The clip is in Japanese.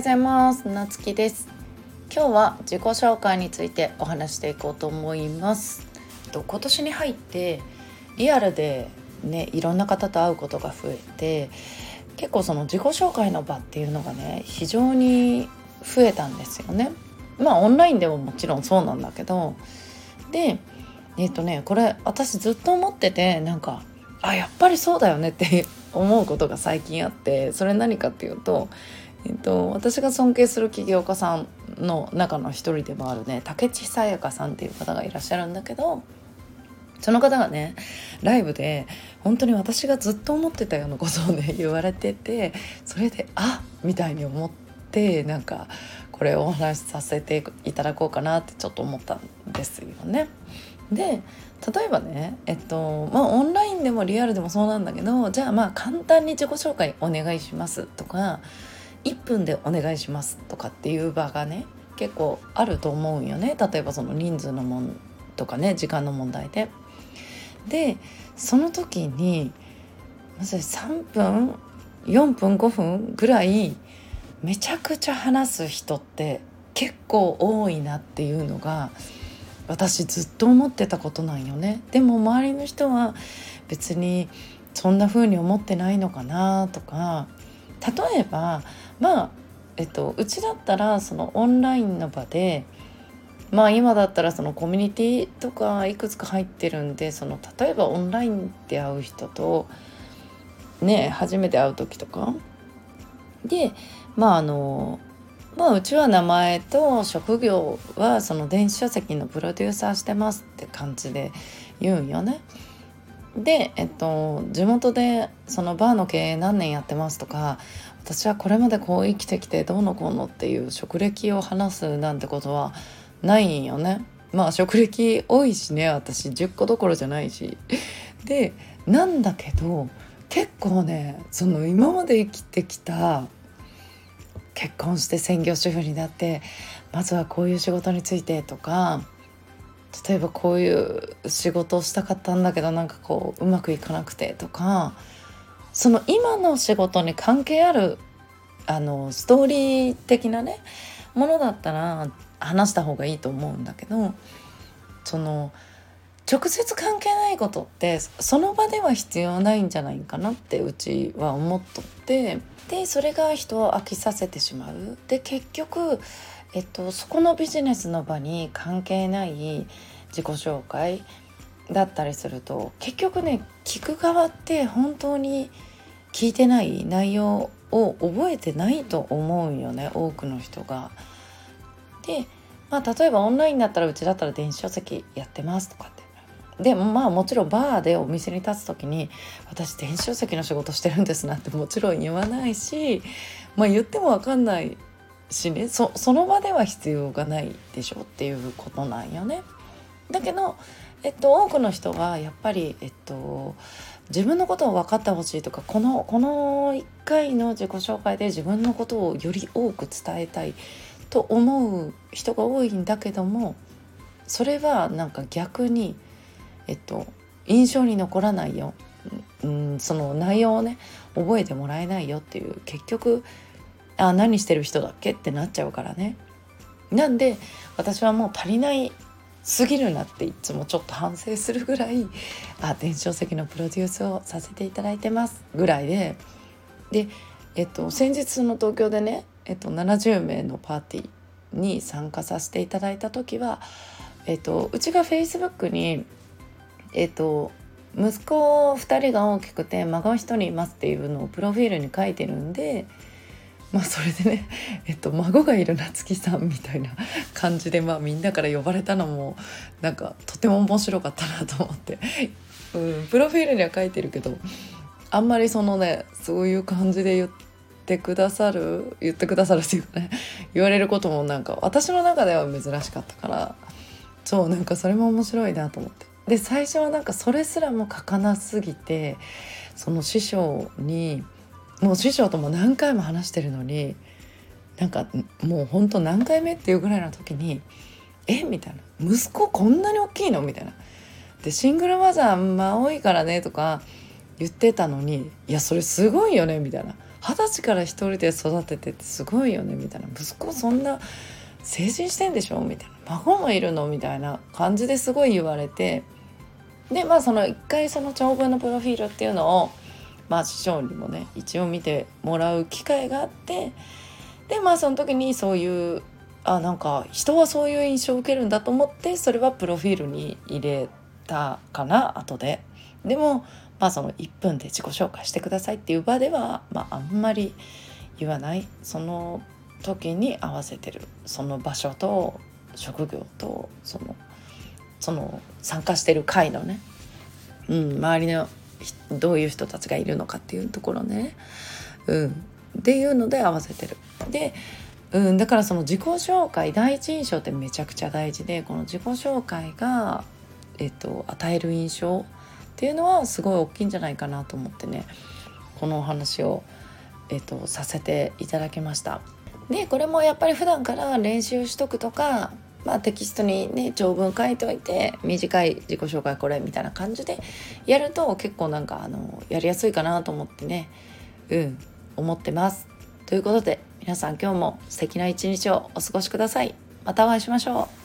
ようございます。なつきです。今日は自己紹介についてお話していこうと思います。と今年に入ってリアルでねいろんな方と会うことが増えて結構その自己紹介の場っていうのがね非常に増えたんですよね。まあオンラインでももちろんそうなんだけどでえっ、とねこれ私ずっと思っててなんかあやっぱりそうだよねって思うことが最近あってそれ何かっていうと、えっと、私が尊敬する起業家さんの中の一人でもあるね竹地さやかさんっていう方がいらっしゃるんだけどその方がねライブで本当に私がずっと思ってたようなことをね 言われててそれであみたいに思ってなんかこれをお話しさせていただこうかなってちょっと思ったんですよね。で例えばねえっとまあオンラインでもリアルでもそうなんだけどじゃあまあ簡単に自己紹介お願いしますとか1分でお願いしますとかっていう場がね結構あると思うんよね例えばその人数のもんとかね時間の問題で。でその時にまず3分4分5分ぐらいめちゃくちゃ話す人って結構多いなっていうのが私ずっと思ってたことなんよねでも周りの人は別にそんな風に思ってないのかなとか例えばまあえっとうちだったらそのオンラインの場でまあ今だったらそのコミュニティとかいくつか入ってるんでその例えばオンラインで会う人とね初めて会う時とかでまああのまあうちは名前と職業はその電子書籍のプロデューサーしてますって感じで言うんよね。で、えっと、地元でそのバーの経営何年やってますとか私はこれまでこう生きてきてどうのこうのっていう職歴を話すなんてことはないんよね。まあ職歴多いしね私10個どころじゃないし。でなんだけど結構ねその今まで生きてきた結婚して専業主婦になってまずはこういう仕事についてとか例えばこういう仕事をしたかったんだけどなんかこううまくいかなくてとかその今の仕事に関係あるあのストーリー的なねものだったら話した方がいいと思うんだけどその直接関係ないことってその場では必要ないんじゃないかなってうちは思っとってでそれが人を飽きさせてしまう。で結局、えっと、そこのビジネスの場に関係ない自己紹介だったりすると結局ね聞く側って本当に聞いてない内容を覚えてないと思うよね多くの人が。でまあ例えばオンラインだったらうちだったら電子書籍やってますとかってでまあもちろんバーでお店に立つ時に私電子書籍の仕事してるんですなんてもちろん言わないし、まあ、言っても分かんないしねその場では必要がないでしょっていうことなんよね。だけど、えっと、多くの人がやっぱり、えっと、自分のことを分かってほしいとかこのこの1回の自己紹介で自分のことをより多く伝えたいと思う人が多いんだけどもそれはなんか逆にえっと、印象に残らないよ、うん、その内容をね覚えてもらえないよっていう結局あ何してる人だっけってなっちゃうからね。なんで私はもう足りないすぎるなっていつもちょっと反省するぐらいあ電子書籍のプロデュースをさせていただいてますぐらいでで、えっと、先日の東京でね、えっと、70名のパーティーに参加させていただいた時は、えっと、うちがフェイスブックにえっ、と息子2人が大きくて孫1人いますっていうのをプロフィールに書いてるんでまあそれでね、えっと、孫がいる夏木さんみたいな感じで、まあ、みんなから呼ばれたのもなんかとても面白かったなと思って、うん、プロフィールには書いてるけどあんまりそのねそういう感じで言ってくださる言ってくださるっていうかね言われることもなんか私の中では珍しかったからそうなんかそれも面白いなと思って。で最初はなんかそれすらも書かなすぎてその師匠にもう師匠とも何回も話してるのになんかもうほんと何回目っていうぐらいの時に「えみたいな「息子こんなに大きいの?」みたいな。でシングルマザーまあ多いからねとか言ってたのに「いやそれすごいよね」みたいな二十歳から一人で育ててってすごいよねみたいな息子そんな成人してんでしょみたいな孫もいるのみたいな感じですごい言われてでまあその一回その長文のプロフィールっていうのをまあ師匠にもね一応見てもらう機会があってでまあその時にそういうあなんか人はそういう印象を受けるんだと思ってそれはプロフィールに入れたかな後で。でもまあその1分で自己紹介してくださいっていう場では、まあ、あんまり言わないその時に合わせてるその場所と職業とそのその参加してる会のね、うん、周りのどういう人たちがいるのかっていうところね、うん、っていうので合わせてる。でうん、だからその自己紹介第一印象ってめちゃくちゃ大事でこの自己紹介が、えっと、与える印象っていうのはすごい大きいんじゃないかなと思ってねこのお話を、えっと、させていただきました。でこれもやっぱり普段から練習しとくとかまあ、テキストにね長文書いておいて短い自己紹介これみたいな感じでやると結構なんかあのやりやすいかなと思ってねうん思ってます。ということで皆さん今日も素敵な一日をお過ごしください。またお会いしましょう。